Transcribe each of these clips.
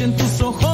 en tus ojos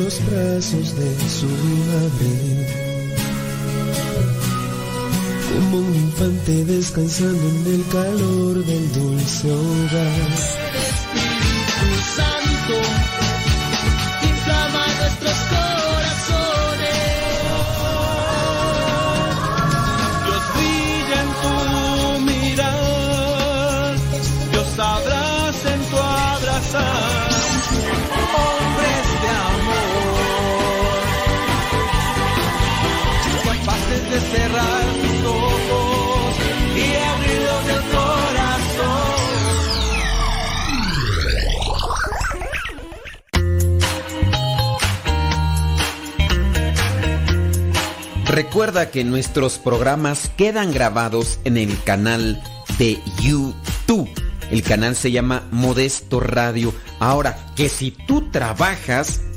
de su madre. Como un infante descansando en el calor del dulce hogar. Santo, cerrar ojos y abrirlos corazón. Recuerda que nuestros programas quedan grabados en el canal de YouTube. El canal se llama Modesto Radio. Ahora, que si tú trabajas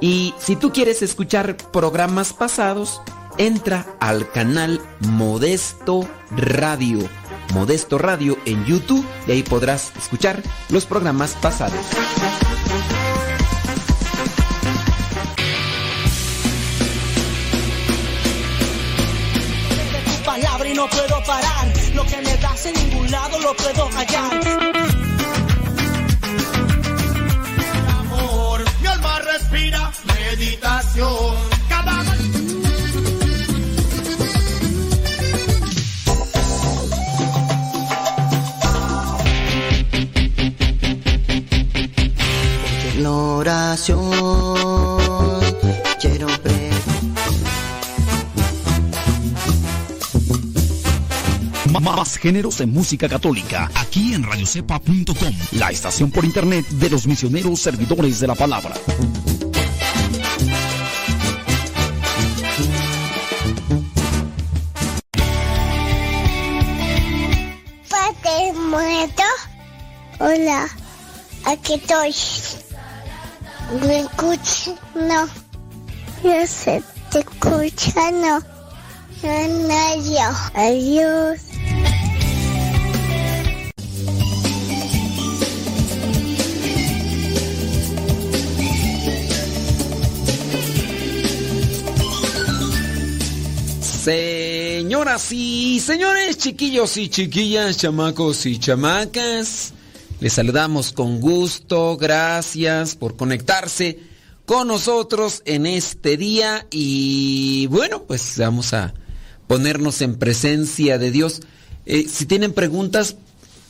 Y si tú quieres escuchar programas pasados, entra al canal Modesto Radio. Modesto Radio en YouTube y ahí podrás escuchar los programas pasados. meditación. Cada En oración Más géneros en música católica, aquí en radiocepa.com, la estación por internet de los misioneros servidores de la palabra. Hola, aquí estoy. ¿Me escuchas? No. Yo sé, te escucha, no. No. Adiós. Señoras y señores, chiquillos y chiquillas, chamacos y chamacas, les saludamos con gusto, gracias por conectarse con nosotros en este día y bueno, pues vamos a ponernos en presencia de Dios. Eh, si tienen preguntas,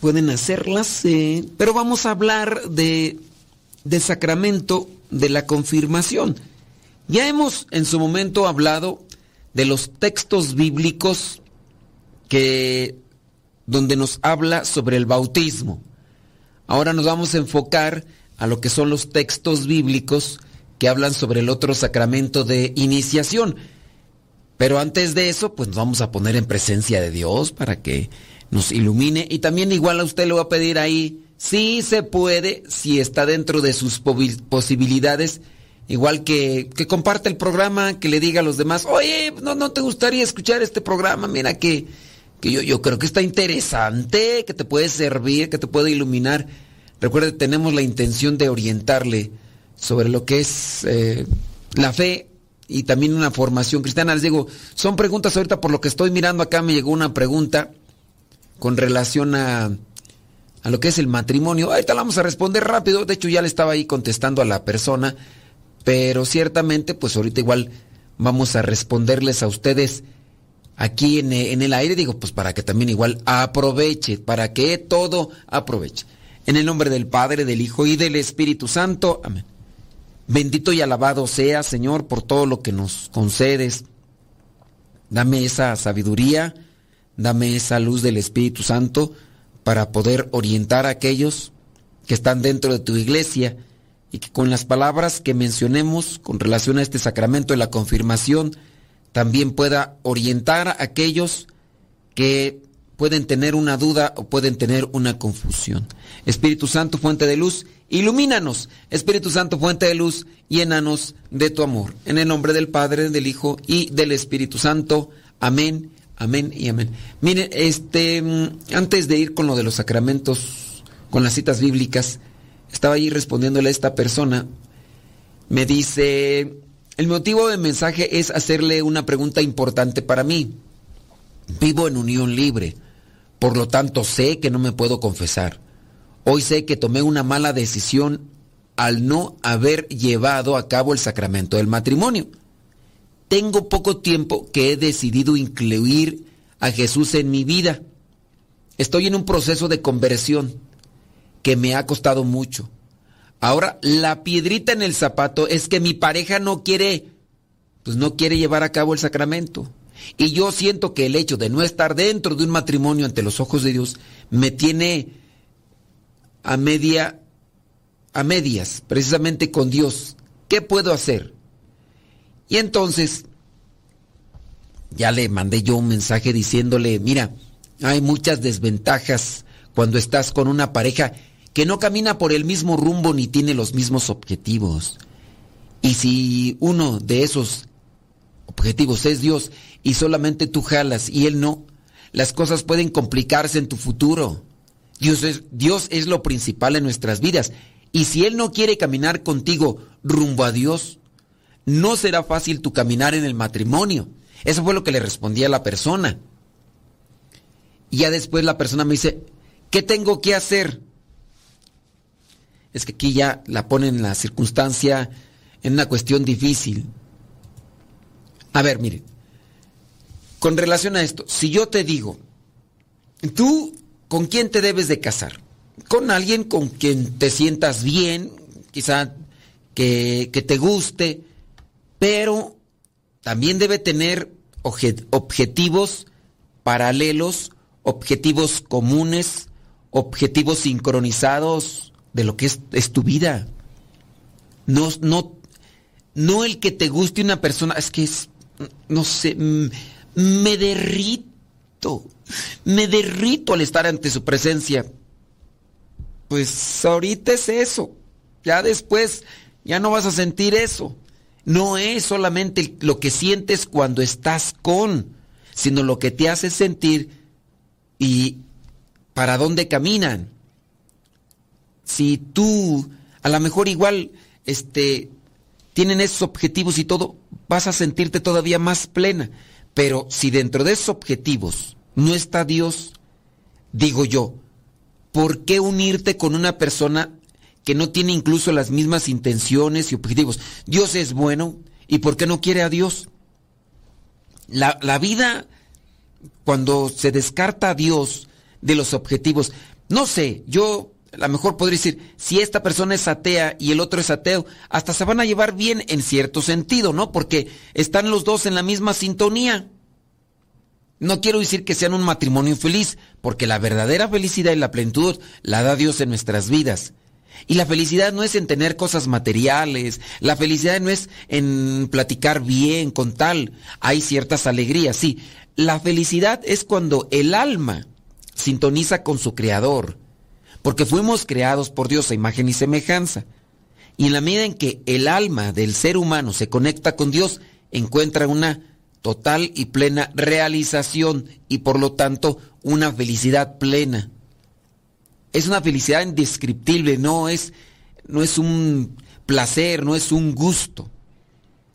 pueden hacerlas, eh, pero vamos a hablar de, de sacramento de la confirmación. Ya hemos en su momento hablado de los textos bíblicos que donde nos habla sobre el bautismo. Ahora nos vamos a enfocar a lo que son los textos bíblicos que hablan sobre el otro sacramento de iniciación. Pero antes de eso, pues nos vamos a poner en presencia de Dios para que nos ilumine. Y también igual a usted le va a pedir ahí, si se puede, si está dentro de sus posibilidades, Igual que, que comparte el programa, que le diga a los demás, oye, no, no te gustaría escuchar este programa, mira que, que yo, yo creo que está interesante, que te puede servir, que te puede iluminar. Recuerde, tenemos la intención de orientarle sobre lo que es eh, la fe y también una formación cristiana. Les digo, son preguntas ahorita por lo que estoy mirando acá, me llegó una pregunta con relación a, a lo que es el matrimonio. Ahorita la vamos a responder rápido, de hecho ya le estaba ahí contestando a la persona pero ciertamente, pues ahorita igual vamos a responderles a ustedes aquí en, el aire, digo, pues para que también igual aproveche, para que todo aproveche. En el nombre del Padre, del Hijo y del Espíritu Santo, amén. Bendito y alabado sea, Señor, por todo lo que nos concedes. Dame esa sabiduría, dame esa luz del Espíritu Santo para poder orientar a aquellos que están dentro de tu iglesia y que con las palabras que mencionemos con relación a este sacramento de la confirmación también pueda orientar a aquellos que pueden tener una duda o pueden tener una confusión. Espíritu Santo, fuente de luz, ilumínanos. Espíritu Santo, fuente de luz, llénanos de tu amor. En el nombre del Padre, del Hijo y del Espíritu Santo. Amén, amén y amén. Miren, este, mm, antes de ir con lo de los sacramentos, con las citas bíblicas, estaba ahí respondiéndole a esta persona, me dice, el motivo del mensaje es hacerle una pregunta importante para mí. Vivo en unión libre, por lo tanto sé que no me puedo confesar. Hoy sé que tomé una mala decisión al no haber llevado a cabo el sacramento del matrimonio. Tengo poco tiempo que he decidido incluir a Jesús en mi vida. Estoy en un proceso de conversión que me ha costado mucho. Ahora, la piedrita en el zapato es que mi pareja no quiere, pues no quiere llevar a cabo el sacramento. Y yo siento que el hecho de no estar dentro de un matrimonio ante los ojos de Dios me tiene a media, a medias, precisamente con Dios. ¿Qué puedo hacer? Y entonces, ya le mandé yo un mensaje diciéndole, mira, hay muchas desventajas cuando estás con una pareja que no camina por el mismo rumbo ni tiene los mismos objetivos. Y si uno de esos objetivos es Dios y solamente tú jalas y Él no, las cosas pueden complicarse en tu futuro. Dios es, Dios es lo principal en nuestras vidas. Y si Él no quiere caminar contigo rumbo a Dios, no será fácil tu caminar en el matrimonio. Eso fue lo que le respondía a la persona. Y ya después la persona me dice, ¿qué tengo que hacer? Es que aquí ya la ponen en la circunstancia, en una cuestión difícil. A ver, miren, con relación a esto, si yo te digo, tú, ¿con quién te debes de casar? Con alguien con quien te sientas bien, quizá que, que te guste, pero también debe tener objetivos paralelos, objetivos comunes, objetivos sincronizados de lo que es, tu vida. No, no, no el que te guste una persona, es que es, no sé, me derrito, me derrito al estar ante su presencia. Pues ahorita es eso, ya después ya no vas a sentir eso. No es solamente lo que sientes cuando estás con, sino lo que te hace sentir y para dónde caminan. Si tú, a lo mejor igual, este, tienen esos objetivos y todo, vas a sentirte todavía más plena. Pero si dentro de esos objetivos no está Dios, digo yo, ¿por qué unirte con una persona que no tiene incluso las mismas intenciones y objetivos? Dios es bueno, ¿y por qué no quiere a Dios? La, la vida, cuando se descarta a Dios de los objetivos, no sé, yo a lo mejor podría decir, si esta persona es atea y el otro es ateo, hasta se van a llevar bien en cierto sentido, ¿no? Porque están los dos en la misma sintonía. No quiero decir que sean un matrimonio feliz, porque la verdadera felicidad y la plenitud la da Dios en nuestras vidas. Y la felicidad no es en tener cosas materiales, la felicidad no es en platicar bien, con tal. Hay ciertas alegrías, sí. La felicidad es cuando el alma sintoniza con su creador porque fuimos creados por Dios a imagen y semejanza. Y en la medida en que el alma del ser humano se conecta con Dios, encuentra una total y plena realización y por lo tanto una felicidad plena. Es una felicidad indescriptible, no es, no es un placer, no es un gusto.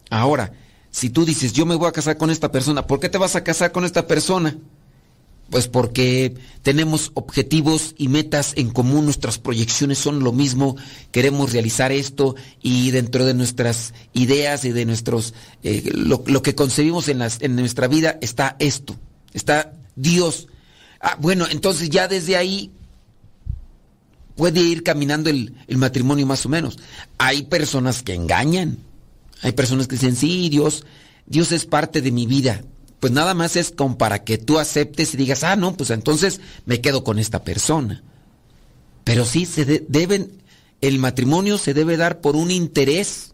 Ahora, si tú dices, yo me voy a casar con esta persona, ¿por qué te vas a casar con esta persona? Pues porque tenemos objetivos y metas en común, nuestras proyecciones son lo mismo, queremos realizar esto y dentro de nuestras ideas y de nuestros, eh, lo, que concebimos en, nuestra vida está esto, está Dios. Ah, bueno, entonces ya desde ahí puede ir caminando el, el matrimonio más o menos. Hay personas que engañan, hay personas que dicen, sí, Dios, Dios es parte de mi vida pues nada más es como para que tú aceptes y digas, ah, no, pues entonces me quedo con esta persona. Pero sí, se deben, el matrimonio se debe dar por un interés,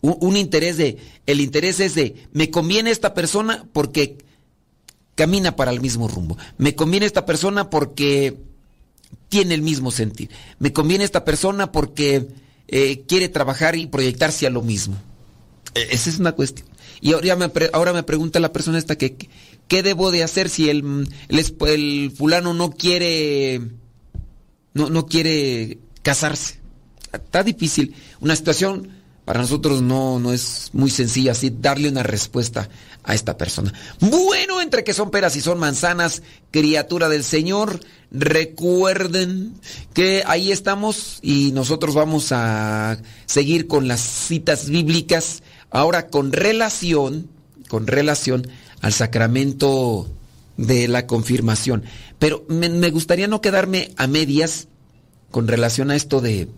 un, interés de, el interés es de, me conviene esta persona porque camina para el mismo rumbo, me conviene esta persona porque tiene el mismo sentir, me conviene esta persona porque eh, quiere trabajar y proyectarse a lo mismo. E, esa es una cuestión. Y ahora me, ahora me pregunta la persona esta que, ¿qué debo de hacer si el, el, fulano no quiere, no, no quiere casarse? Está difícil. Una situación para nosotros no, no es muy sencilla así darle una respuesta a esta persona. Bueno, entre que son peras y son manzanas, criatura del Señor, recuerden que ahí estamos y nosotros vamos a seguir con las citas bíblicas Ahora, con relación, con relación al sacramento de la confirmación. Pero me, gustaría no quedarme a medias con relación a esto de,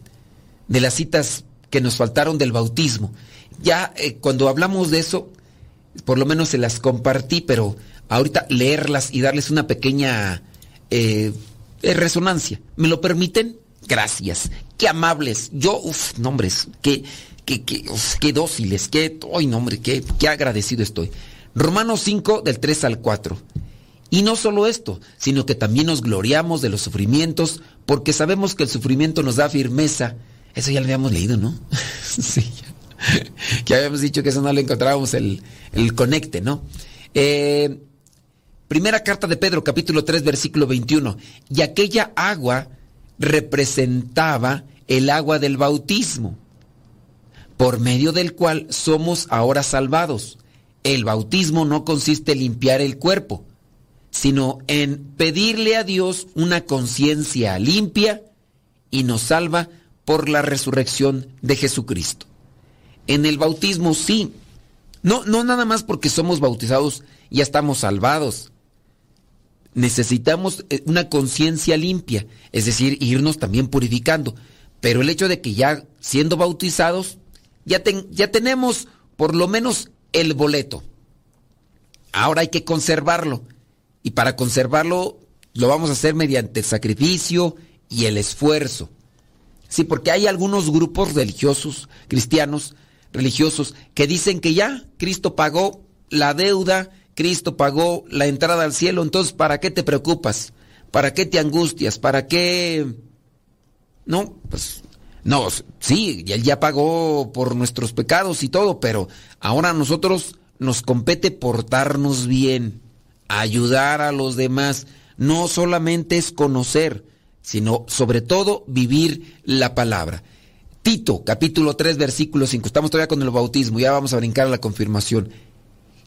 de las citas que nos faltaron del bautismo. Ya eh, cuando hablamos de eso, por lo menos se las compartí, pero ahorita leerlas y darles una pequeña eh, eh, resonancia. ¿Me lo permiten? Gracias. Qué amables. Yo, uff, nombres, qué qué, dóciles, qué, ay, no, qué, qué agradecido estoy. Romanos 5 del 3 al 4. Y no solo esto, sino que también nos gloriamos de los sufrimientos, porque sabemos que el sufrimiento nos da firmeza. Eso ya lo habíamos leído, ¿no? sí, ya. que habíamos dicho que eso no le encontrábamos el, el conecte, ¿no? Eh, primera carta de Pedro, capítulo 3, versículo 21. Y aquella agua representaba el agua del bautismo por medio del cual somos ahora salvados. El bautismo no consiste en limpiar el cuerpo, sino en pedirle a Dios una conciencia limpia y nos salva por la resurrección de Jesucristo. En el bautismo sí, no, no nada más porque somos bautizados ya estamos salvados. Necesitamos eh, una conciencia limpia, es decir, irnos también purificando. Pero el hecho de que ya siendo bautizados, ya, ya tenemos por lo menos el boleto. Ahora hay que conservarlo. Y para conservarlo lo vamos a hacer mediante el sacrificio y el esfuerzo. Sí, porque hay algunos grupos religiosos, cristianos, religiosos, que dicen que ya Cristo pagó la deuda, Cristo pagó la entrada al cielo, entonces ¿para qué te preocupas? ¿Para qué te angustias? ¿Para qué? No, pues no, sí, Él ya pagó por nuestros pecados y todo, pero ahora a nosotros nos compete portarnos bien, ayudar a los demás. No solamente es conocer, sino sobre todo vivir la palabra. Tito, capítulo 3, versículo 5. Estamos todavía con el bautismo, ya vamos a brincar a la confirmación.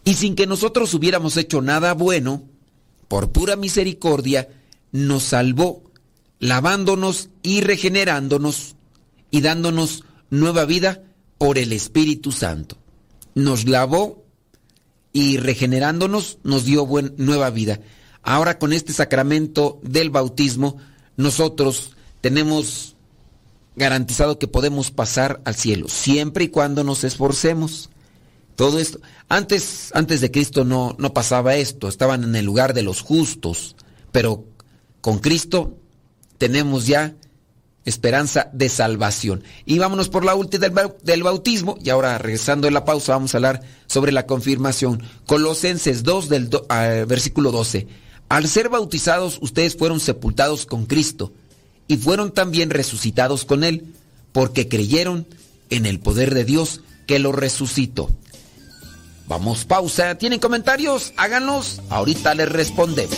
Y sin que nosotros hubiéramos hecho nada bueno, por pura misericordia, nos salvó, lavándonos y regenerándonos y dándonos nueva vida por el Espíritu Santo. Nos lavó y regenerándonos nos dio nueva vida. Ahora con este sacramento del bautismo, nosotros tenemos garantizado que podemos pasar al cielo, siempre y cuando nos esforcemos. Todo esto, antes, antes de Cristo no, no pasaba esto, estaban en el lugar de los justos, pero con Cristo tenemos ya esperanza de salvación. Y vámonos por la última del bautismo, y ahora regresando de la pausa vamos a hablar sobre la confirmación. Colosenses 2 del versículo 12. Al ser bautizados ustedes fueron sepultados con Cristo y fueron también resucitados con Él, porque creyeron en el poder de Dios que lo resucitó. Vamos, pausa. ¿Tienen comentarios? Háganos. Ahorita les respondemos.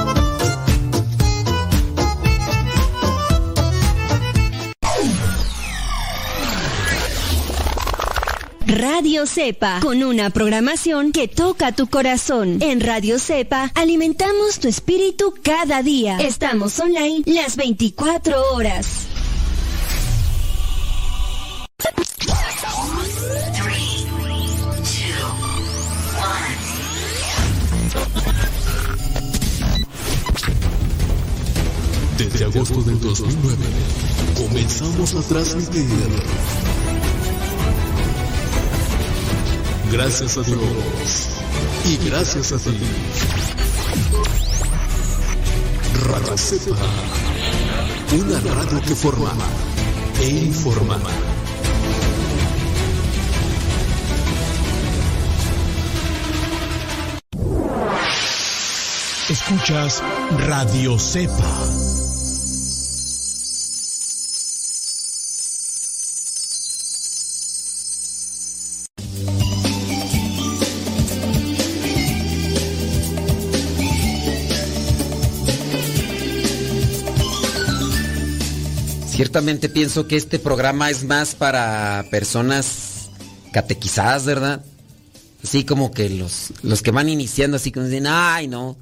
Radio Cepa, con una programación que toca tu corazón. En Radio Cepa alimentamos tu espíritu cada día. Estamos online las 24 horas. Desde agosto del 2009 comenzamos a transmitir Gracias a Dios. Y gracias a ti. Radio Cepa. Una radio que forma e informa. Escuchas Radio Cepa. Ciertamente pienso que este programa es más para personas catequizadas, ¿verdad? Así como que los, los que van iniciando, así como dicen, ay, no,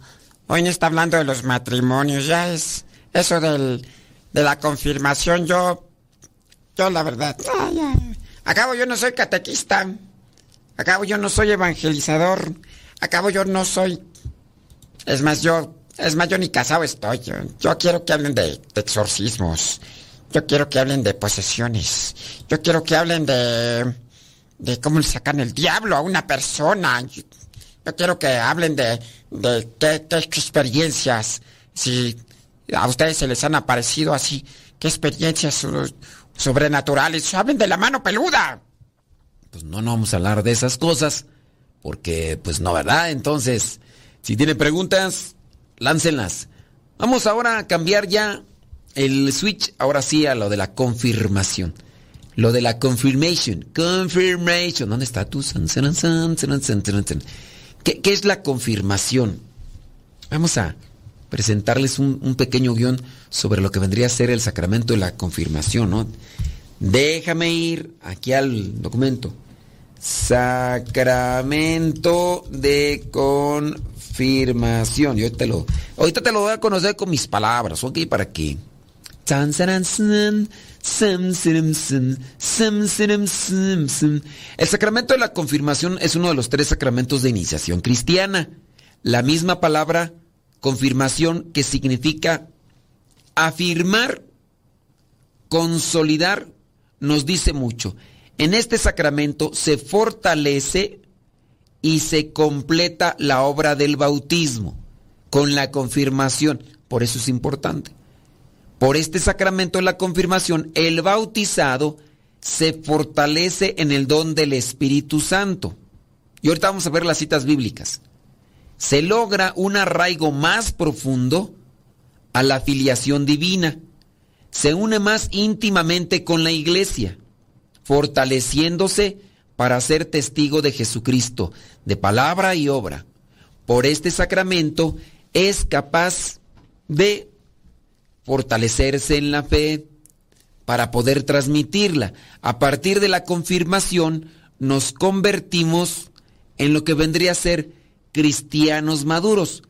hoy no está hablando de los matrimonios, ya es eso del, de la confirmación, yo, yo la verdad, acabo yo no soy catequista, acabo yo no soy evangelizador, acabo yo no soy, es más, yo, es más, yo ni casado estoy, yo, quiero que hablen de exorcismos yo quiero que hablen de posesiones. Yo quiero que hablen de, de cómo le sacan el diablo a una persona. Yo, quiero que hablen de, de qué, experiencias, si a ustedes se les han aparecido así, qué experiencias sobrenaturales. Hablen de la mano peluda. Pues no, no vamos a hablar de esas cosas, porque pues no, ¿verdad? Entonces, si tienen preguntas, láncenlas. Vamos ahora a cambiar ya el switch ahora sí a lo de la confirmación. Lo de la confirmation. Confirmation. ¿Dónde está tu? ¿Qué, es la confirmación? Vamos a presentarles un, pequeño guion sobre lo que vendría a ser el sacramento de la confirmación, ¿no? Déjame ir aquí al documento. Sacramento de confirmación. Yo ahorita, lo, ahorita te lo voy a conocer con mis palabras, ¿ok? Para que... El sacramento de la confirmación es uno de los tres sacramentos de iniciación cristiana. La misma palabra confirmación que significa afirmar, consolidar, nos dice mucho. En este sacramento se fortalece y se completa la obra del bautismo con la confirmación. Por eso es importante. Por este sacramento de la confirmación, el bautizado se fortalece en el don del Espíritu Santo. Y ahorita vamos a ver las citas bíblicas. Se logra un arraigo más profundo a la filiación divina. Se une más íntimamente con la iglesia, fortaleciéndose para ser testigo de Jesucristo, de palabra y obra. Por este sacramento es capaz de fortalecerse en la fe para poder transmitirla. A partir de la confirmación nos convertimos en lo que vendría a ser cristianos maduros.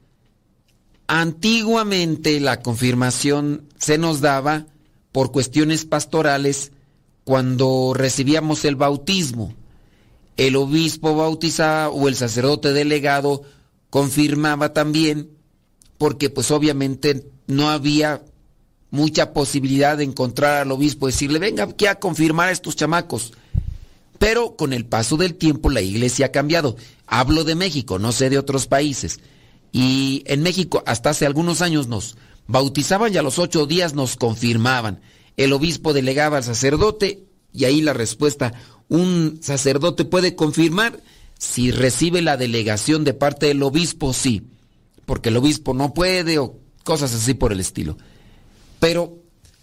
Antiguamente la confirmación se nos daba por cuestiones pastorales cuando recibíamos el bautismo. El obispo bautizaba o el sacerdote delegado confirmaba también porque pues obviamente no había mucha posibilidad de encontrar al obispo y decirle, venga aquí a confirmar a estos chamacos. Pero con el paso del tiempo la iglesia ha cambiado. Hablo de México, no sé de otros países. Y en México hasta hace algunos años nos bautizaban y a los ocho días nos confirmaban. El obispo delegaba al sacerdote y ahí la respuesta, un sacerdote puede confirmar si recibe la delegación de parte del obispo, sí, porque el obispo no puede o cosas así por el estilo. Pero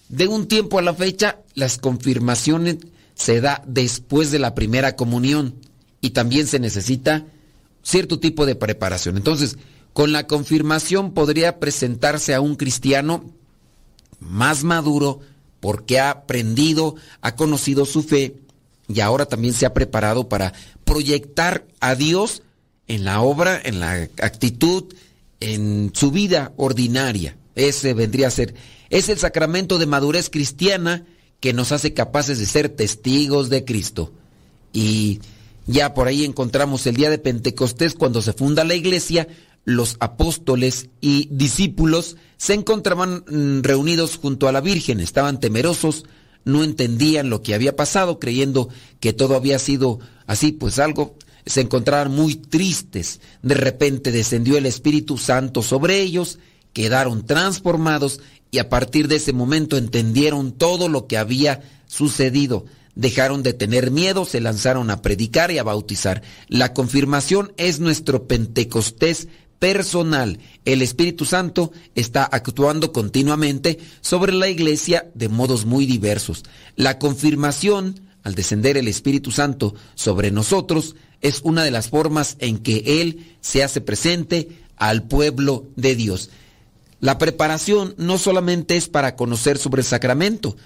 de un tiempo a la fecha, las confirmaciones se da después de la primera comunión y también se necesita cierto tipo de preparación. Entonces, con la confirmación podría presentarse a un cristiano más maduro porque ha aprendido, ha conocido su fe y ahora también se ha preparado para proyectar a Dios en la obra, en la actitud, en su vida ordinaria. Ese vendría a ser es el sacramento de madurez cristiana que nos hace capaces de ser testigos de Cristo. Y ya por ahí encontramos el día de Pentecostés cuando se funda la iglesia, los apóstoles y discípulos se encontraban mm, reunidos junto a la Virgen, estaban temerosos, no entendían lo que había pasado, creyendo que todo había sido así, pues algo, se encontraban muy tristes. De repente descendió el Espíritu Santo sobre ellos, quedaron transformados y a partir de ese momento entendieron todo lo que había sucedido. Dejaron de tener miedo, se lanzaron a predicar y a bautizar. La confirmación es nuestro Pentecostés personal. El Espíritu Santo está actuando continuamente sobre la iglesia de modos muy diversos. La confirmación, al descender el Espíritu Santo sobre nosotros, es una de las formas en que Él se hace presente al pueblo de Dios. La preparación no solamente es para conocer sobre el sacramento,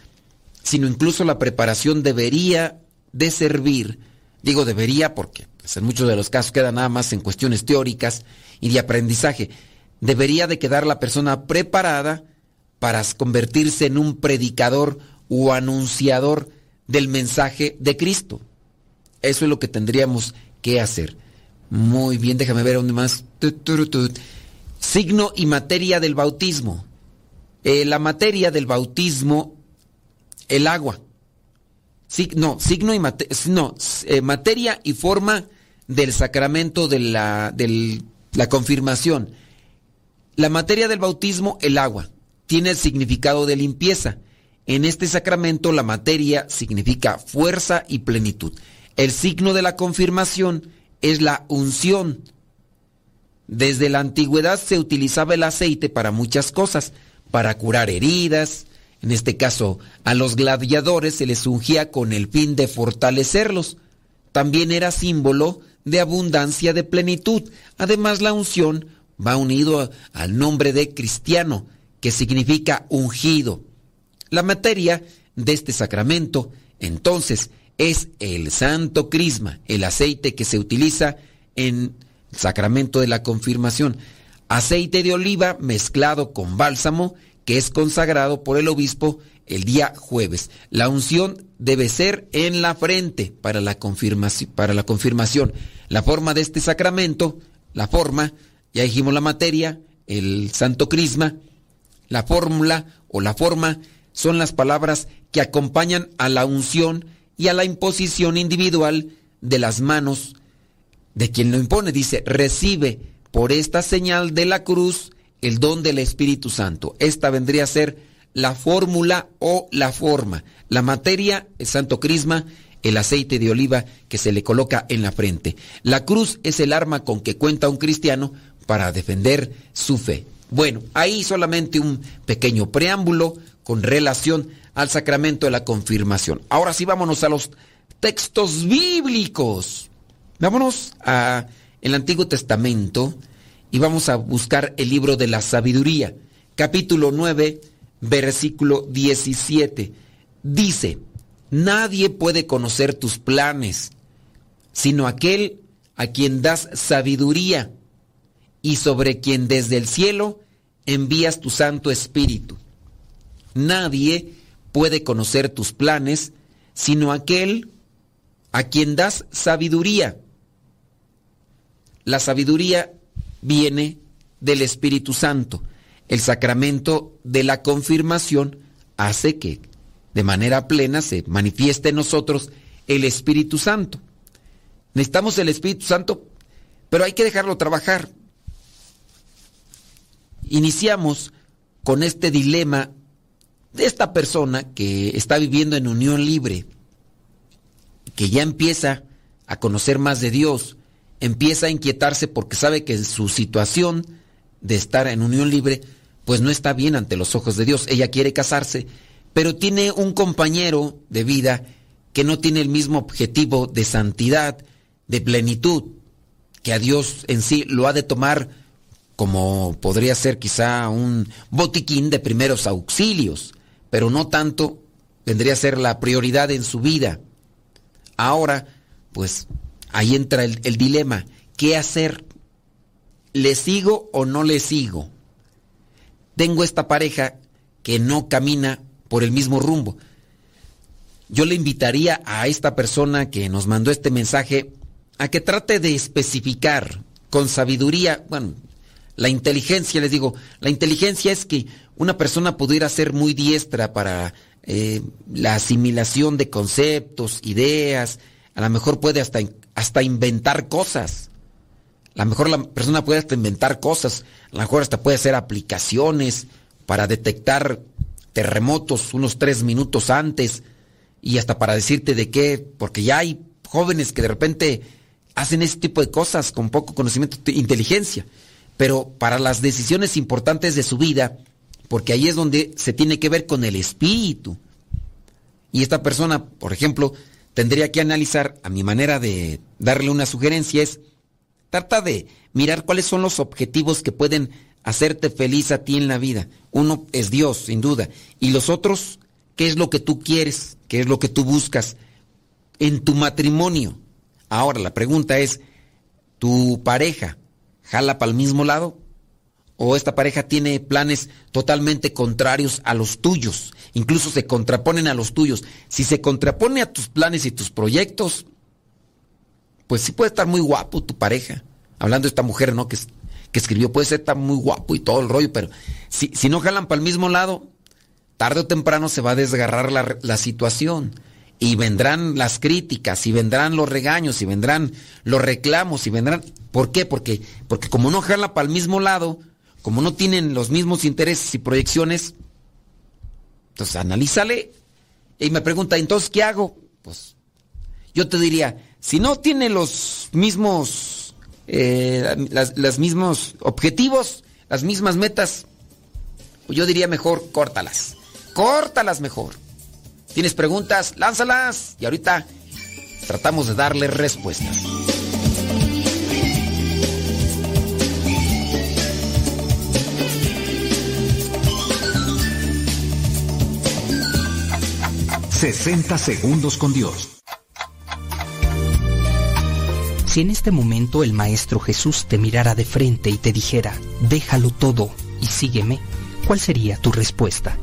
sino incluso la preparación debería de servir, digo debería porque pues, en muchos de los casos queda nada más en cuestiones teóricas y de aprendizaje, debería de quedar la persona preparada para convertirse en un predicador o anunciador del mensaje de Cristo. Eso es lo que tendríamos que hacer. Muy bien, déjame ver dónde más. Signo y materia del bautismo. Eh, la materia del bautismo, el agua. no, signo y no, eh, materia y forma del sacramento de la, de la confirmación. La materia del bautismo, el agua, tiene el significado de limpieza. En este sacramento la materia significa fuerza y plenitud. El signo de la confirmación es la unción, desde la antigüedad se utilizaba el aceite para muchas cosas, para curar heridas, en este caso a los gladiadores se les ungía con el fin de fortalecerlos. También era símbolo de abundancia de plenitud. Además, la unción va unido al nombre de cristiano, que significa ungido. La materia de este sacramento, entonces, es el santo crisma, el aceite que se utiliza en sacramento de la confirmación. Aceite de oliva mezclado con bálsamo que es consagrado por el obispo el día jueves. La unción debe ser en la frente para la confirmación. Para la, confirmación. la forma de este sacramento, la forma, ya dijimos la materia, el santo crisma, la fórmula o la forma son las palabras que acompañan a la unción y a la imposición individual de las manos de quien lo impone. Dice, recibe por esta señal de la cruz el don del Espíritu Santo. Esta vendría a ser la fórmula o la forma. La materia, el santo crisma, el aceite de oliva que se le coloca en la frente. La cruz es el arma con que cuenta un cristiano para defender su fe. Bueno, ahí solamente un pequeño preámbulo con relación al sacramento de la confirmación. Ahora sí vámonos a los textos bíblicos. Vámonos a el Antiguo Testamento y vamos a buscar el libro de la sabiduría, capítulo 9, versículo 17. Dice, nadie puede conocer tus planes, sino aquel a quien das sabiduría y sobre quien desde el cielo envías tu Santo Espíritu. Nadie puede conocer tus planes, sino aquel a quien das sabiduría. La sabiduría viene del Espíritu Santo. El sacramento de la confirmación hace que de manera plena se manifieste en nosotros el Espíritu Santo. Necesitamos el Espíritu Santo, pero hay que dejarlo trabajar. Iniciamos con este dilema de esta persona que está viviendo en unión libre, que ya empieza a conocer más de Dios, empieza a inquietarse porque sabe que su situación de estar en unión libre pues no está bien ante los ojos de Dios. Ella quiere casarse, pero tiene un compañero de vida que no tiene el mismo objetivo de santidad, de plenitud, que a Dios en sí lo ha de tomar como podría ser quizá un botiquín de primeros auxilios, pero no tanto vendría a ser la prioridad en su vida. Ahora, pues ahí entra el, dilema. ¿Qué hacer? ¿Le sigo o no le sigo? Tengo esta pareja que no camina por el mismo rumbo. Yo le invitaría a esta persona que nos mandó este mensaje a que trate de especificar con sabiduría, bueno, la inteligencia, les digo, la inteligencia es que una persona pudiera ser muy diestra para eh, la asimilación de conceptos, ideas, a lo mejor puede hasta hasta inventar cosas. A lo mejor la persona puede hasta inventar cosas, a lo mejor hasta puede hacer aplicaciones para detectar terremotos unos tres minutos antes y hasta para decirte de qué, porque ya hay jóvenes que de repente hacen ese tipo de cosas con poco conocimiento inteligencia, pero para las decisiones importantes de su vida, porque ahí es donde se tiene que ver con el espíritu. Y esta persona, por ejemplo, tendría que analizar, a mi manera de darle una sugerencia es, trata de mirar cuáles son los objetivos que pueden hacerte feliz a ti en la vida. Uno es Dios, sin duda. Y los otros, ¿qué es lo que tú quieres? ¿Qué es lo que tú buscas en tu matrimonio? Ahora, la pregunta es, ¿tu pareja jala para el mismo lado? ¿O esta pareja tiene planes totalmente contrarios a los tuyos? incluso se contraponen a los tuyos. Si se contrapone a tus planes y tus proyectos, pues sí puede estar muy guapo tu pareja. Hablando de esta mujer, ¿no? Que, que escribió, puede ser tan muy guapo y todo el rollo, pero si, si no jalan para el mismo lado, tarde o temprano se va a desgarrar la, la situación. Y vendrán las críticas, y vendrán los regaños, y vendrán los reclamos, y vendrán... ¿Por qué? Porque, porque como no jalan para el mismo lado, como no tienen los mismos intereses y proyecciones, entonces, analízale. Y me pregunta, entonces, ¿qué hago? Pues yo te diría, si no tiene los mismos, eh, las, mismos objetivos, las mismas metas, pues yo diría mejor, córtalas. Córtalas mejor. ¿Tienes preguntas? Lánzalas. Y ahorita tratamos de darle respuestas. 60 segundos con Dios. Si en este momento el Maestro Jesús te mirara de frente y te dijera, déjalo todo y sígueme, ¿cuál sería tu respuesta?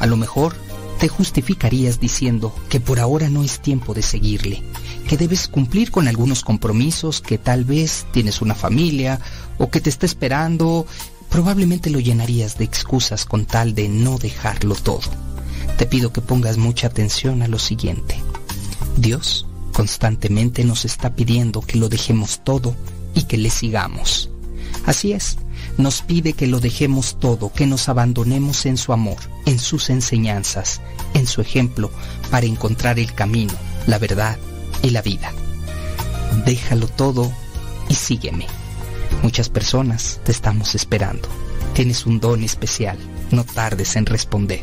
A lo mejor te justificarías diciendo que por ahora no es tiempo de seguirle, que debes cumplir con algunos compromisos, que tal vez tienes una familia o que te está esperando, probablemente lo llenarías de excusas con tal de no dejarlo todo. Te pido que pongas mucha atención a lo siguiente. Dios constantemente nos está pidiendo que lo dejemos todo y que le sigamos. Así es, nos pide que lo dejemos todo, que nos abandonemos en su amor, en sus enseñanzas, en su ejemplo, para encontrar el camino, la verdad y la vida. Déjalo todo y sígueme. Muchas personas te estamos esperando. Tienes un don especial. No tardes en responder.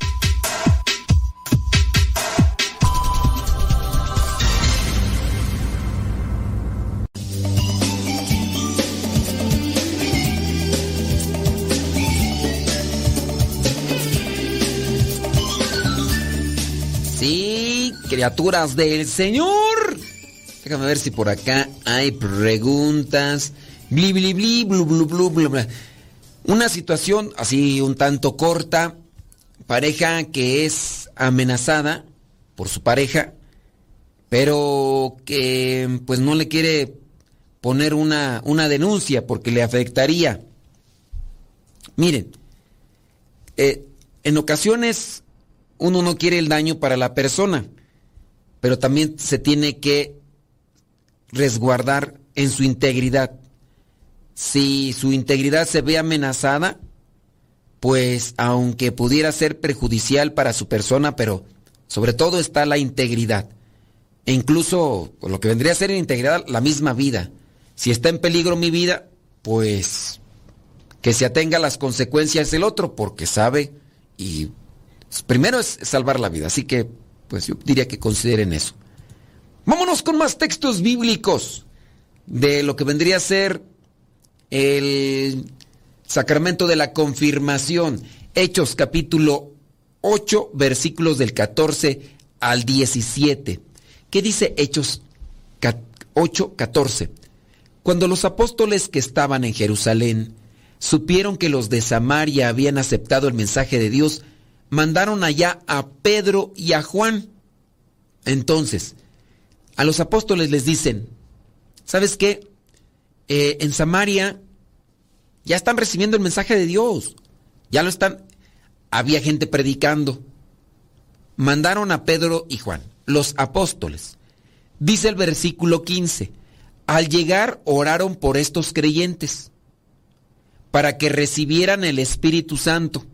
Criaturas del Señor. Déjame ver si por acá hay preguntas. Bli, bli, bli, blu, blu, blu, blu. Una situación así un tanto corta. Pareja que es amenazada por su pareja, pero que pues no le quiere poner una, una denuncia porque le afectaría. Miren, eh, en ocasiones uno no quiere el daño para la persona, pero también se tiene que resguardar en su integridad. Si su integridad se ve amenazada, pues aunque pudiera ser perjudicial para su persona, pero sobre todo está la integridad. E incluso lo que vendría a ser en integridad, la misma vida. Si está en peligro mi vida, pues que se atenga a las consecuencias del otro, porque sabe y primero es salvar la vida. Así que, pues yo diría que consideren eso. Vámonos con más textos bíblicos de lo que vendría a ser el sacramento de la confirmación. Hechos capítulo 8, versículos del 14 al 17. ¿Qué dice Hechos 8, 14? Cuando los apóstoles que estaban en Jerusalén supieron que los de Samaria habían aceptado el mensaje de Dios, mandaron allá a Pedro y a Juan. Entonces, a los apóstoles les dicen, ¿sabes qué? Eh, en Samaria ya están recibiendo el mensaje de Dios, ya lo están, había gente predicando. Mandaron a Pedro y Juan, los apóstoles. Dice el versículo 15, al llegar oraron por estos creyentes para que recibieran el Espíritu Santo,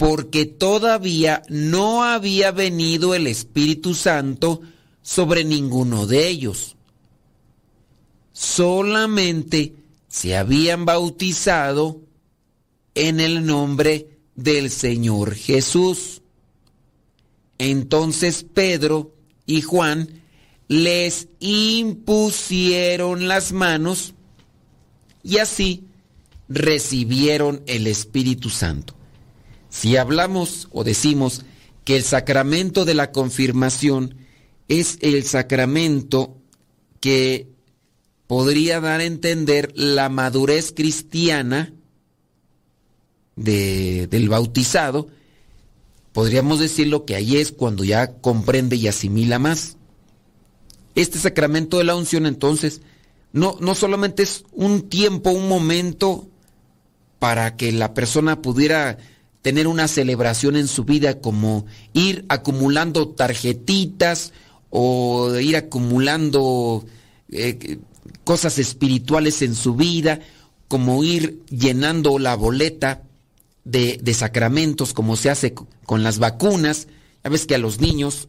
porque todavía no había venido el Espíritu Santo sobre ninguno de ellos. Solamente se habían bautizado en el nombre del Señor Jesús. Entonces Pedro y Juan les impusieron las manos y así recibieron el Espíritu Santo. Si hablamos o decimos que el sacramento de la confirmación es el sacramento que podría dar a entender la madurez cristiana del bautizado, podríamos decirlo que ahí es cuando ya comprende y asimila más. Este sacramento de la unción entonces no, no solamente es un tiempo, un momento para que la persona pudiera tener una celebración en su vida como ir acumulando tarjetitas o ir acumulando eh, cosas espirituales en su vida, como ir llenando la boleta de, de, sacramentos, como se hace con las vacunas. Ya ves que a los niños,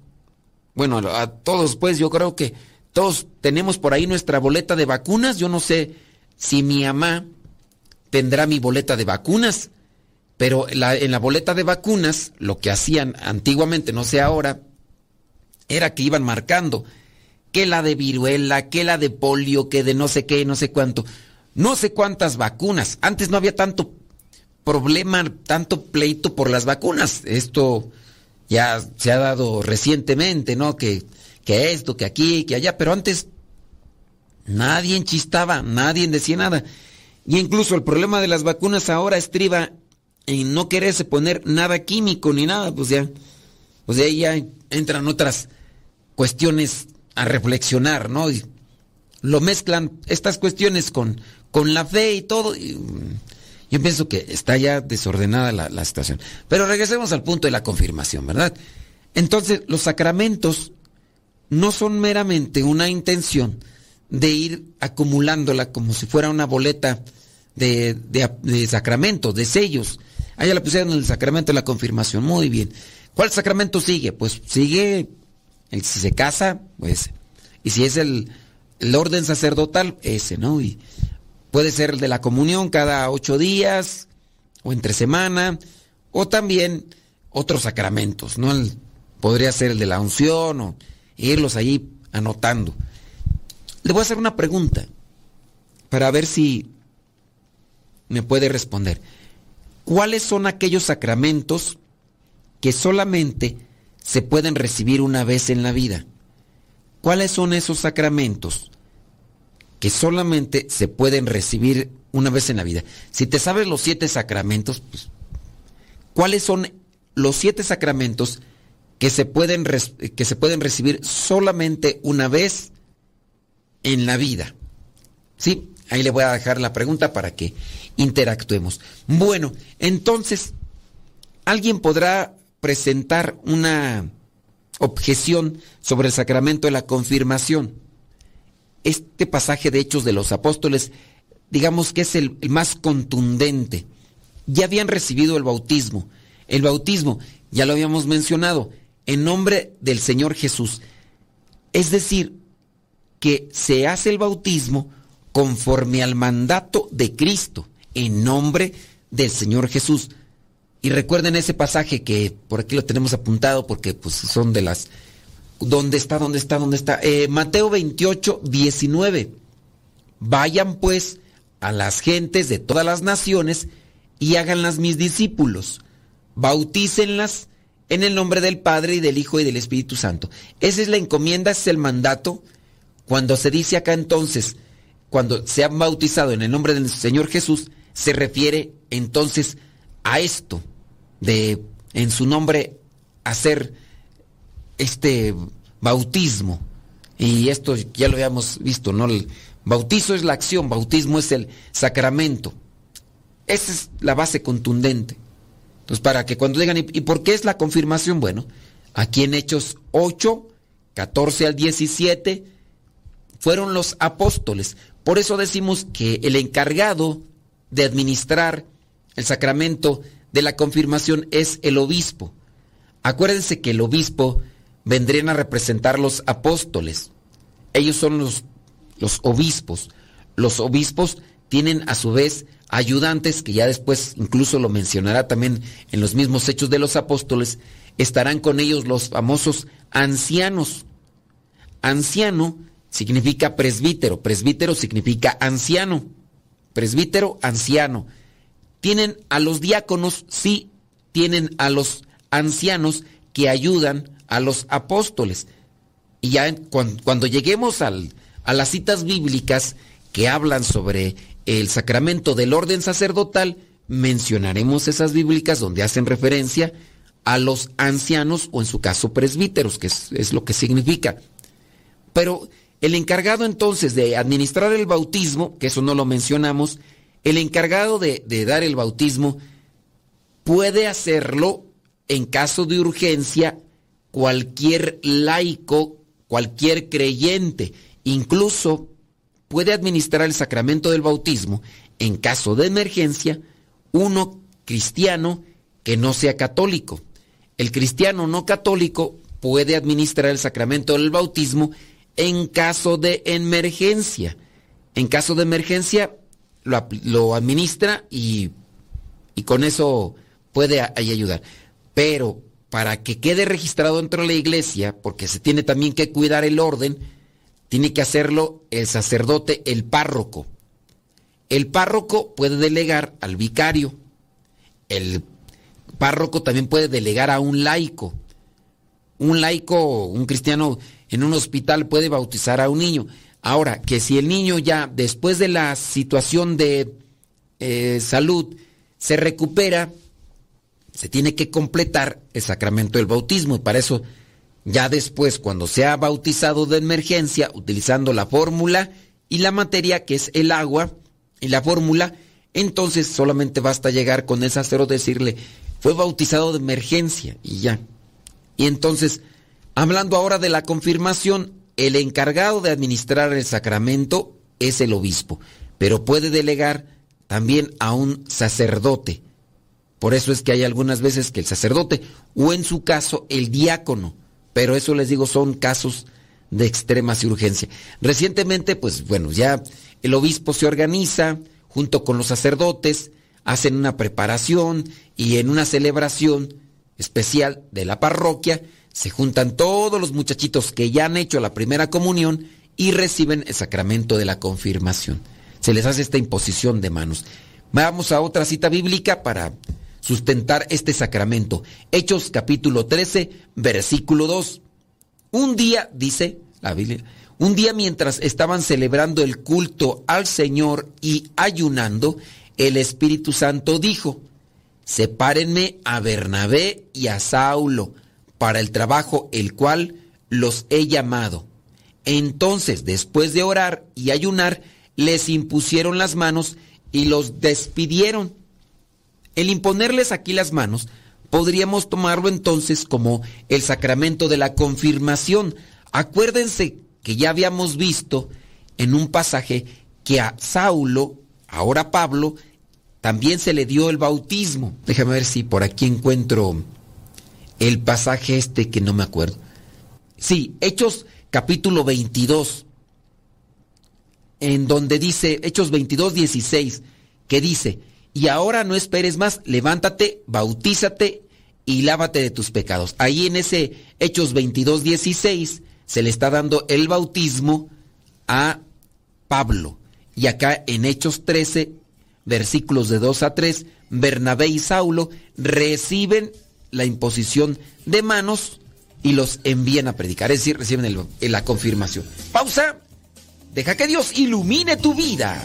bueno, a todos pues yo creo que todos tenemos por ahí nuestra boleta de vacunas. Yo no sé si mi mamá tendrá mi boleta de vacunas. Pero en la boleta de vacunas, lo que hacían antiguamente, no sé ahora, era que iban marcando que la de viruela, que la de polio, que de no sé qué, no sé cuánto. No sé cuántas vacunas. Antes no había tanto problema, tanto pleito por las vacunas. Esto ya se ha dado recientemente, ¿no? Que, que esto, que aquí, que allá, pero antes nadie enchistaba, nadie decía nada. Y incluso el problema de las vacunas ahora estriba en no quererse poner nada químico ni nada, pues ya, pues ahí ya entran otras cuestiones a reflexionar, ¿no? Y lo mezclan estas cuestiones con, con la fe y todo. Y, yo pienso que está ya desordenada la, la situación. Pero regresemos al punto de la confirmación, ¿verdad? Entonces, los sacramentos no son meramente una intención de ir acumulándola como si fuera una boleta de, de, sacramentos, de sellos. Allá la pusieron en el sacramento de la confirmación. Muy bien. ¿Cuál sacramento sigue? Pues sigue, el, si se casa, pues. Y si es el, el orden sacerdotal, ese, ¿no? Y puede ser el de la comunión cada ocho días, o entre semana, o también otros sacramentos, ¿no? podría ser el de la unción, o irlos allí anotando. Le voy a hacer una pregunta para ver si me puede responder. ¿Cuáles son aquellos sacramentos que solamente se pueden recibir una vez en la vida? ¿Cuáles son esos sacramentos que solamente se pueden recibir una vez en la vida? Si te sabes los siete sacramentos, pues, ¿cuáles son los siete sacramentos que se pueden, que se pueden recibir solamente una vez en la vida. ¿Sí? Ahí le voy a dejar la pregunta para que interactuemos. Bueno, entonces, alguien podrá presentar una objeción sobre el sacramento de la confirmación. Este pasaje de Hechos de los Apóstoles, digamos que es el, el más contundente. Ya habían recibido el bautismo. El bautismo, ya lo habíamos mencionado, en nombre del Señor Jesús. Es decir, que se hace el bautismo conforme al mandato de Cristo, en nombre del Señor Jesús. Y recuerden ese pasaje que por aquí lo tenemos apuntado porque pues son de las... ¿Dónde está? ¿Dónde está? ¿Dónde está? Eh, Mateo 28, 19. Vayan pues a las gentes de todas las naciones y háganlas mis discípulos. Bautícenlas en el nombre del Padre y del Hijo y del Espíritu Santo. Esa es la encomienda, ese es el mandato. Cuando se dice acá entonces, cuando se han bautizado en el nombre del Señor Jesús, se refiere entonces a esto, de en su nombre hacer este bautismo. Y esto ya lo habíamos visto, ¿no? Bautizo es la acción, bautismo es el sacramento. Esa es la base contundente. Entonces, para que cuando digan, ¿y por qué es la confirmación? Bueno, aquí en Hechos 8, 14 al 17, fueron los apóstoles. Por eso decimos que el encargado de administrar el sacramento de la confirmación es el obispo. Acuérdense que el obispo vendrían a representar los apóstoles. Ellos son los, los obispos. Los obispos tienen a su vez ayudantes, que ya después incluso lo mencionará también en los mismos hechos de los apóstoles, estarán con ellos los famosos ancianos. Anciano significa presbítero, presbítero significa anciano, presbítero, anciano. Tienen a los diáconos, sí, tienen a los ancianos que ayudan a los apóstoles. Y ya cuando, lleguemos a las citas bíblicas que hablan sobre el sacramento del orden sacerdotal, mencionaremos esas bíblicas donde hacen referencia a los ancianos o en su caso presbíteros, que es, lo que significa. Pero el encargado entonces de administrar el bautismo, que eso no lo mencionamos, el encargado de, de dar el bautismo puede hacerlo en caso de urgencia cualquier laico, cualquier creyente, incluso puede administrar el sacramento del bautismo en caso de emergencia uno cristiano que no sea católico. El cristiano no católico puede administrar el sacramento del bautismo en caso de emergencia. En caso de emergencia lo, administra y, y, con eso puede ayudar. Pero para que quede registrado dentro de la iglesia, porque se tiene también que cuidar el orden, tiene que hacerlo el sacerdote, el párroco. El párroco puede delegar al vicario. El párroco también puede delegar a un laico. Un laico, un cristiano en un hospital puede bautizar a un niño. Ahora, que si el niño ya después de la situación de eh, salud se recupera, se tiene que completar el sacramento del bautismo y para eso ya después cuando se ha bautizado de emergencia utilizando la fórmula y la materia que es el agua y la fórmula, entonces solamente basta llegar con el sacerdote decirle fue bautizado de emergencia y ya. Y entonces, hablando ahora de la confirmación, el encargado de administrar el sacramento es el obispo, pero puede delegar también a un sacerdote por eso es que hay algunas veces que el sacerdote o en su caso el diácono, pero eso les digo son casos de extrema urgencia. Recientemente, pues bueno, ya el obispo se organiza junto con los sacerdotes, hacen una preparación y en una celebración especial de la parroquia se juntan todos los muchachitos que ya han hecho la primera comunión y reciben el sacramento de la confirmación. Se les hace esta imposición de manos. Vamos a otra cita bíblica para sustentar este sacramento. Hechos capítulo 13, versículo 2. Un día, dice la Biblia, un día mientras estaban celebrando el culto al Señor y ayunando, el Espíritu Santo dijo, sepárenme a Bernabé y a Saulo para el trabajo el cual los he llamado. Entonces, después de orar y ayunar, les impusieron las manos y los despidieron. El imponerles aquí las manos podríamos tomarlo entonces como el sacramento de la confirmación. Acuérdense que ya habíamos visto en un pasaje que a Saulo, ahora Pablo, también se le dio el bautismo. Déjame ver si por aquí encuentro el pasaje este que no me acuerdo. Sí, Hechos capítulo 22, en donde dice, Hechos 22, 16, que dice, y ahora no esperes más, levántate, bautízate y lávate de tus pecados. Ahí en ese Hechos 22, 16 se le está dando el bautismo a Pablo. Y acá en Hechos 13, versículos de 2 a 3, Bernabé y Saulo reciben la imposición de manos y los envían a predicar, es decir, reciben la confirmación. Pausa, deja que Dios ilumine tu vida.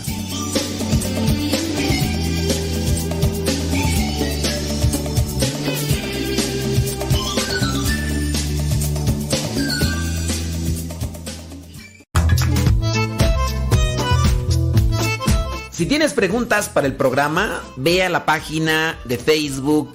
Si tienes preguntas para el programa, ve a la página de Facebook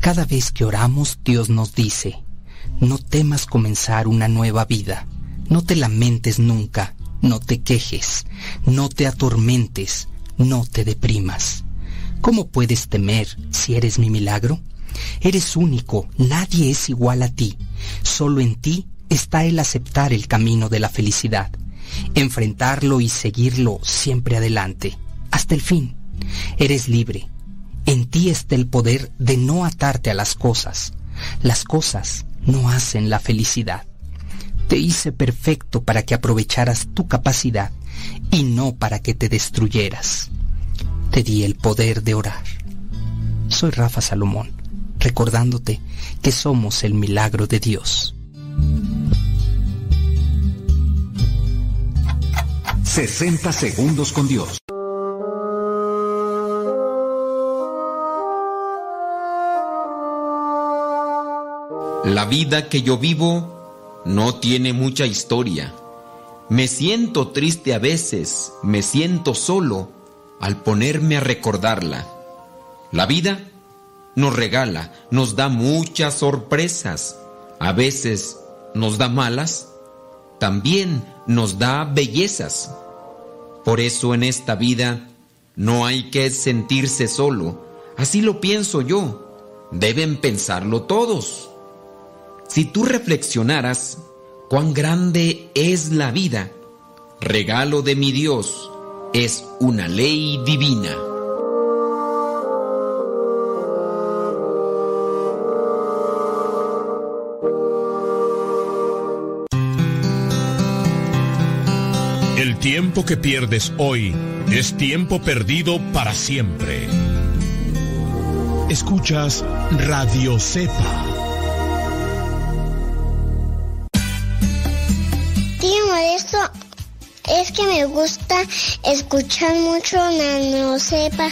Cada vez que oramos, Dios nos dice, no temas comenzar una nueva vida, no te lamentes nunca, no te quejes, no te atormentes, no te deprimas. ¿Cómo puedes temer si eres mi milagro? Eres único, nadie es igual a ti, solo en ti está el aceptar el camino de la felicidad enfrentarlo y seguirlo siempre adelante, hasta el fin. Eres libre. En ti está el poder de no atarte a las cosas. Las cosas no hacen la felicidad. Te hice perfecto para que aprovecharas tu capacidad y no para que te destruyeras. Te di el poder de orar. Soy Rafa Salomón, recordándote que somos el milagro de Dios. 60 segundos con Dios. La vida que yo vivo no tiene mucha historia. Me siento triste a veces, me siento solo al ponerme a recordarla. La vida nos regala, nos da muchas sorpresas. A veces nos da malas, también nos da bellezas. Por eso en esta vida no hay que sentirse solo. Así lo pienso yo. Deben pensarlo todos. Si tú reflexionaras cuán grande es la vida, regalo de mi Dios, es una ley divina. tiempo que pierdes hoy es tiempo perdido para siempre. Escuchas Radio Cepa. Es que me gusta escuchar mucho Nano Cepa.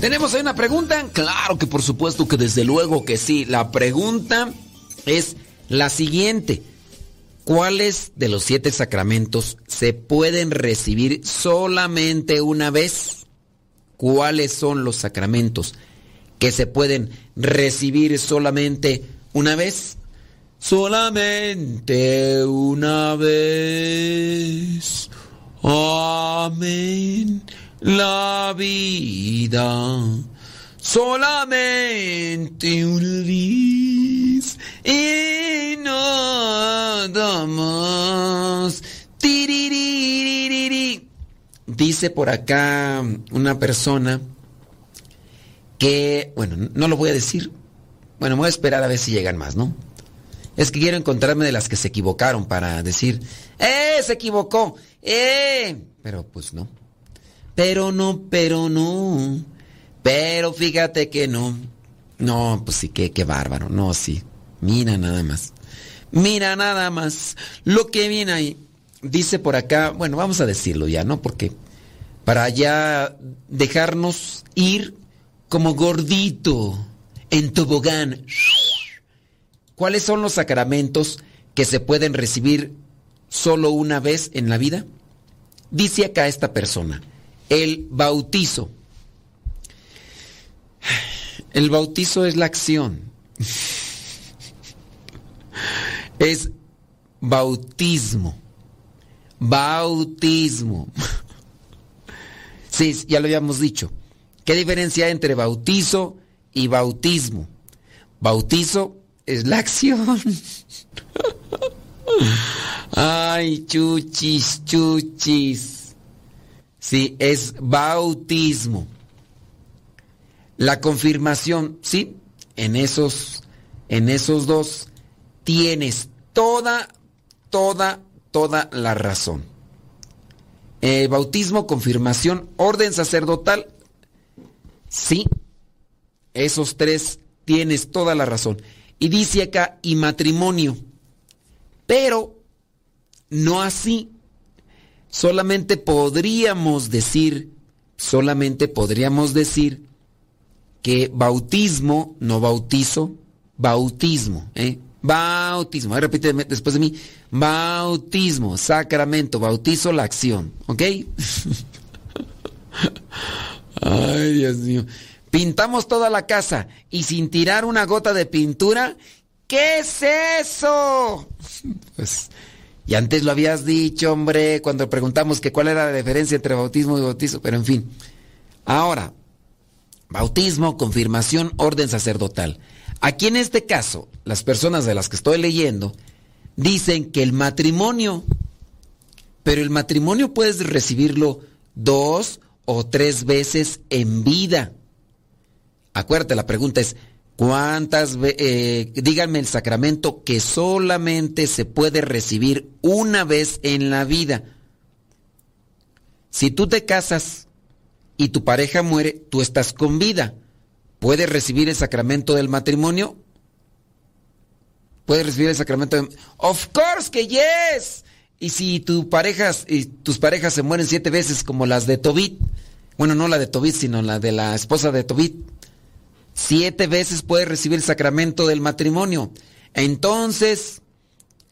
¿Tenemos ahí una pregunta? Claro que por supuesto que desde luego que sí. La pregunta es la siguiente. ¿Cuáles de los siete sacramentos se pueden recibir solamente una vez? ¿Cuáles son los sacramentos que se pueden recibir solamente una vez? Solamente una vez. Amén la vida. Solamente una vez y nada más. Dice por acá una persona que, bueno, no lo voy a decir. Bueno, voy a esperar a ver si llegan más, ¿no? Es que quiero encontrarme de las que se equivocaron para decir, ¡eh! Se equivocó, ¡eh! Pero pues no. Pero no, pero no. Pero fíjate que no. No, pues sí, qué, qué bárbaro. No, sí. Mira nada más. Mira nada más. Lo que viene ahí. Dice por acá, bueno, vamos a decirlo ya, ¿no? Porque para ya dejarnos ir como gordito en tobogán. ¿Cuáles son los sacramentos que se pueden recibir solo una vez en la vida? Dice acá esta persona El bautizo. El bautizo es la acción. Es bautismo. Bautismo. Sí, ya lo habíamos dicho. ¿Qué diferencia hay entre bautizo y bautismo? Bautizo es la acción. Ay, chuchis, chuchis. Sí, es bautismo. La confirmación, sí, en esos, en esos dos tienes toda, toda, toda la razón. Eh, bautismo, confirmación, orden sacerdotal, sí, esos tres tienes toda la razón. Y dice acá, y matrimonio, pero no así. Solamente podríamos decir, solamente podríamos decir que bautismo, no bautizo, bautismo, ¿eh? Bautismo, repite después de mí, bautismo, sacramento, bautizo, la acción, ¿ok? Ay, Dios mío. Pintamos toda la casa y sin tirar una gota de pintura, ¿qué es eso? Pues, y antes lo habías dicho, hombre, cuando preguntamos que cuál era la diferencia entre bautismo y bautizo, pero en fin. Ahora, Bautismo, confirmación, orden sacerdotal. Aquí en este caso, las personas de las que estoy leyendo dicen que el matrimonio, pero el matrimonio puedes recibirlo dos o tres veces en vida. Acuérdate, la pregunta es, ¿cuántas veces, eh, díganme el sacramento que solamente se puede recibir una vez en la vida? Si tú te casas y tu pareja muere, tú estás con vida. ¿Puedes recibir el sacramento del matrimonio? ¿Puedes recibir el sacramento del... Of course que yes. Y si tu parejas y tus parejas se mueren siete veces como las de Tobit, bueno, no la de Tobit, sino la de la esposa de Tobit, siete veces puedes recibir el sacramento del matrimonio. Entonces,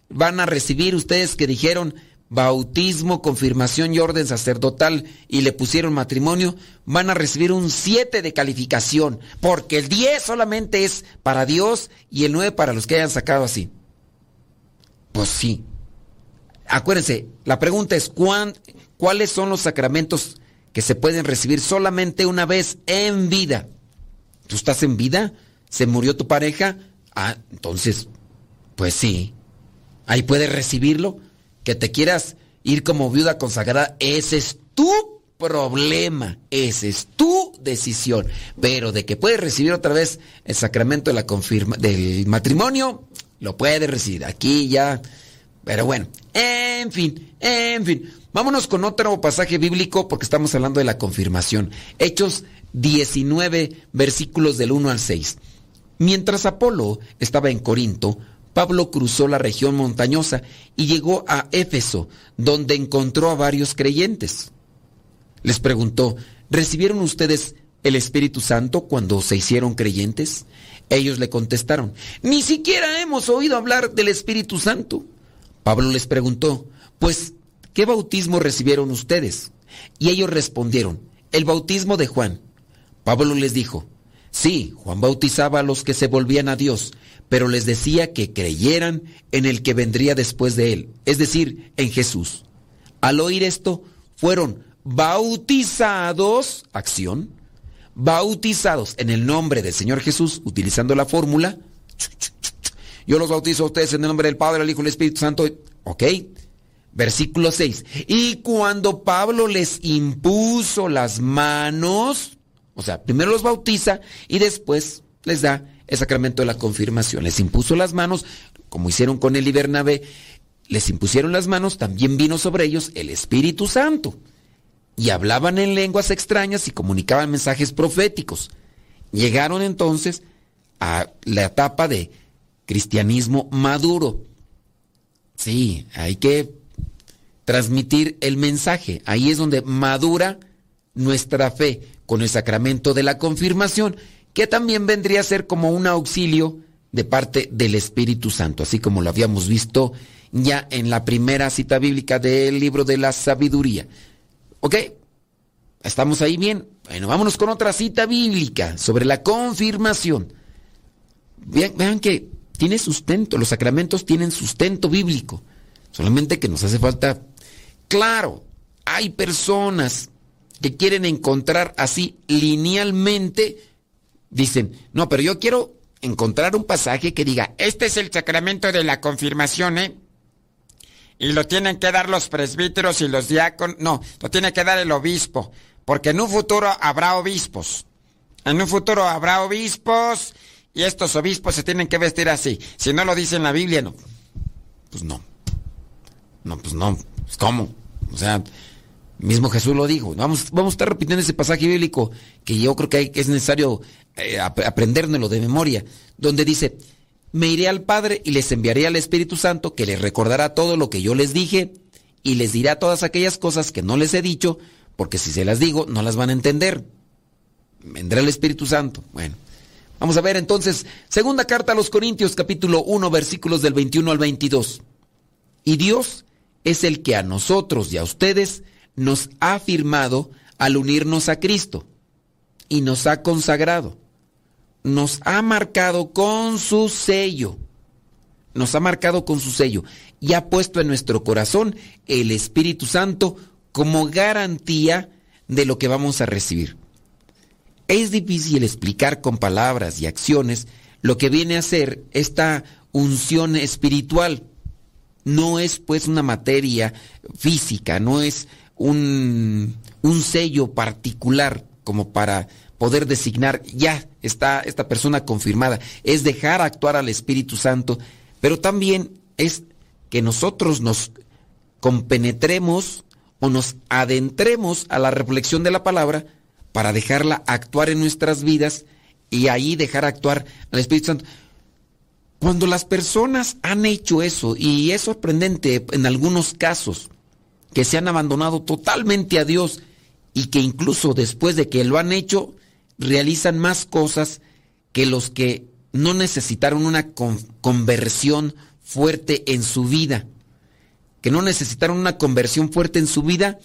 van a recibir ustedes que dijeron, bautismo, confirmación y orden sacerdotal y le pusieron matrimonio, van a recibir un 7 de calificación, porque el 10 solamente es para Dios y el 9 para los que hayan sacado así. Pues sí. Acuérdense, la pregunta es, ¿cuáles son los sacramentos que se pueden recibir solamente una vez en vida? ¿Tú estás en vida? ¿Se murió tu pareja? Ah, entonces, pues sí. Ahí puedes recibirlo que te quieras ir como viuda consagrada, ese es tu problema, esa es tu decisión. Pero de que puedes recibir otra vez el sacramento de la confirma, del matrimonio, lo puedes recibir. Aquí ya. Pero bueno, en fin, en fin. Vámonos con otro pasaje bíblico porque estamos hablando de la confirmación. Hechos 19, versículos del 1 al 6. Mientras Apolo estaba en Corinto, Pablo cruzó la región montañosa y llegó a Éfeso, donde encontró a varios creyentes. Les preguntó, ¿recibieron ustedes el Espíritu Santo cuando se hicieron creyentes? Ellos le contestaron, ni siquiera hemos oído hablar del Espíritu Santo. Pablo les preguntó, pues, ¿qué bautismo recibieron ustedes? Y ellos respondieron, el bautismo de Juan. Pablo les dijo, sí, Juan bautizaba a los que se volvían a Dios, pero les decía que creyeran en el que vendría después de él, es decir, en Jesús. Al oír esto, fueron bautizados, acción, bautizados en el nombre del Señor Jesús, utilizando la fórmula, yo los bautizo a ustedes en el nombre del Padre, del Hijo y del Espíritu Santo, ok. Versículo 6. Y cuando Pablo les impuso las manos, o sea, primero los bautiza y después les da el sacramento de la confirmación. Les impuso las manos, como hicieron con él y Bernabé, les impusieron las manos, también vino sobre ellos el Espíritu Santo. Y hablaban en lenguas extrañas y comunicaban mensajes proféticos. Llegaron entonces a la etapa de cristianismo maduro. Sí, hay que transmitir el mensaje. Ahí es donde madura nuestra fe con el sacramento de la confirmación que también vendría a ser como un auxilio de parte del Espíritu Santo, así como lo habíamos visto ya en la primera cita bíblica del libro de la sabiduría. ¿Ok? ¿Estamos ahí bien? Bueno, vámonos con otra cita bíblica sobre la confirmación. Vean, vean que tiene sustento, los sacramentos tienen sustento bíblico. Solamente que nos hace falta... Claro, hay personas que quieren encontrar así linealmente, dicen, no, pero yo quiero encontrar un pasaje que diga, este es el sacramento de la confirmación, ¿eh? Y lo tienen que dar los presbíteros y los diáconos, no, lo tiene que dar el obispo, porque en un futuro habrá obispos. En un futuro habrá obispos y estos obispos se tienen que vestir así. Si no lo dice en la Biblia, no. Pues no. No, pues no. Pues ¿Cómo? O sea, mismo Jesús lo dijo. Vamos, vamos a estar repitiendo ese pasaje bíblico que yo creo que, es necesario eh, de memoria, donde dice, me iré al Padre y les enviaré al Espíritu Santo que les recordará todo lo que yo les dije y les dirá todas aquellas cosas que no les he dicho, porque si se las digo no las van a entender. Vendrá el Espíritu Santo. Bueno, vamos a ver entonces, segunda carta a los Corintios capítulo 1 versículos del 21 al 22. Y Dios es el que a nosotros y a ustedes nos ha firmado al unirnos a Cristo y nos ha consagrado, nos ha marcado con su sello, nos ha marcado con su sello y ha puesto en nuestro corazón el Espíritu Santo como garantía de lo que vamos a recibir. Es difícil explicar con palabras y acciones lo que viene a ser esta unción espiritual. No es pues una materia física, no es un, un sello particular como para poder designar, ya está esta persona confirmada, es dejar actuar al Espíritu Santo, pero también es que nosotros nos compenetremos o nos adentremos a la reflexión de la palabra para dejarla actuar en nuestras vidas y ahí dejar actuar al Espíritu Santo. Cuando las personas han hecho eso, y es sorprendente en algunos casos, que se han abandonado totalmente a Dios y que incluso después de que lo han hecho, realizan más cosas que los que no necesitaron una conversión fuerte en su vida, que no necesitaron una conversión fuerte en su vida,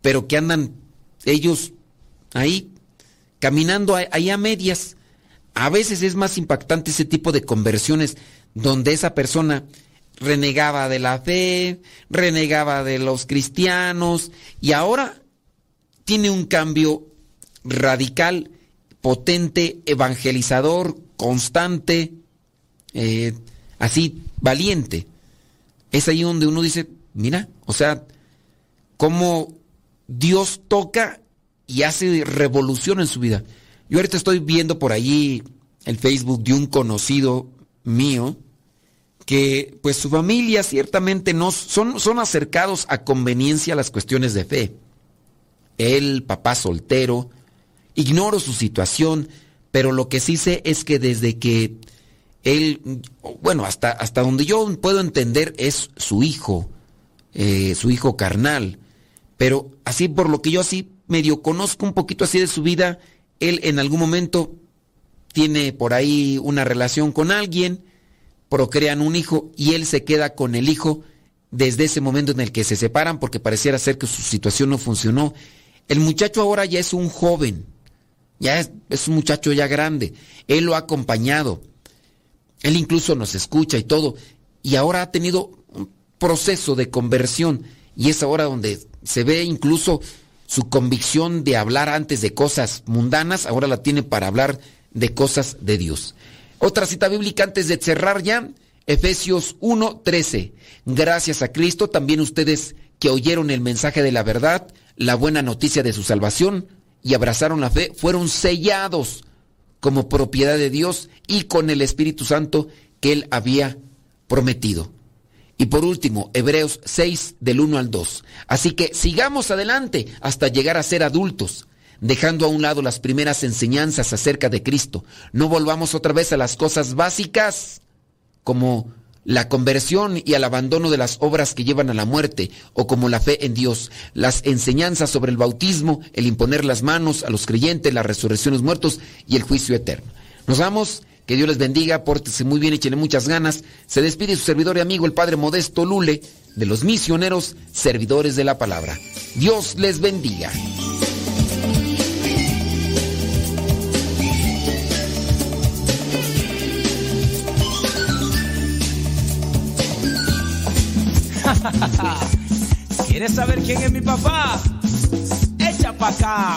pero que andan ellos ahí caminando ahí a medias. A veces es más impactante ese tipo de conversiones donde esa persona renegaba de la fe, renegaba de los cristianos y ahora tiene un cambio radical, potente, evangelizador, constante, eh, así, valiente. Es ahí donde uno dice, mira, o sea, cómo Dios toca y hace revolución en su vida. Yo ahorita estoy viendo por allí el Facebook de un conocido mío que pues su familia ciertamente no son, son acercados a conveniencia a las cuestiones de fe. Él, papá soltero, ignoro su situación, pero lo que sí sé es que desde que él, bueno, hasta, hasta donde yo puedo entender es su hijo, eh, su hijo carnal, pero así por lo que yo así medio conozco un poquito así de su vida, él en algún momento tiene por ahí una relación con alguien, procrean un hijo y él se queda con el hijo desde ese momento en el que se separan porque pareciera ser que su situación no funcionó. El muchacho ahora ya es un joven, ya es, es un muchacho ya grande, él lo ha acompañado, él incluso nos escucha y todo, y ahora ha tenido un proceso de conversión y es ahora donde se ve incluso su convicción de hablar antes de cosas mundanas, ahora la tiene para hablar de cosas de Dios. Otra cita bíblica antes de cerrar ya, Efesios 1:13. Gracias a Cristo también ustedes que oyeron el mensaje de la verdad, la buena noticia de su salvación y abrazaron la fe, fueron sellados como propiedad de Dios y con el Espíritu Santo que él había prometido. Y por último, Hebreos 6 del 1 al 2. Así que sigamos adelante hasta llegar a ser adultos, dejando a un lado las primeras enseñanzas acerca de Cristo. No volvamos otra vez a las cosas básicas como la conversión y al abandono de las obras que llevan a la muerte, o como la fe en Dios, las enseñanzas sobre el bautismo, el imponer las manos a los creyentes, la resurrección los muertos y el juicio eterno. Nos vamos que Dios les bendiga, pórtese muy bien, échenle muchas ganas. Se despide su servidor y amigo, el Padre Modesto Lule, de los misioneros servidores de la palabra. Dios les bendiga. ¿Quieres saber quién es mi papá? Echa pa' acá.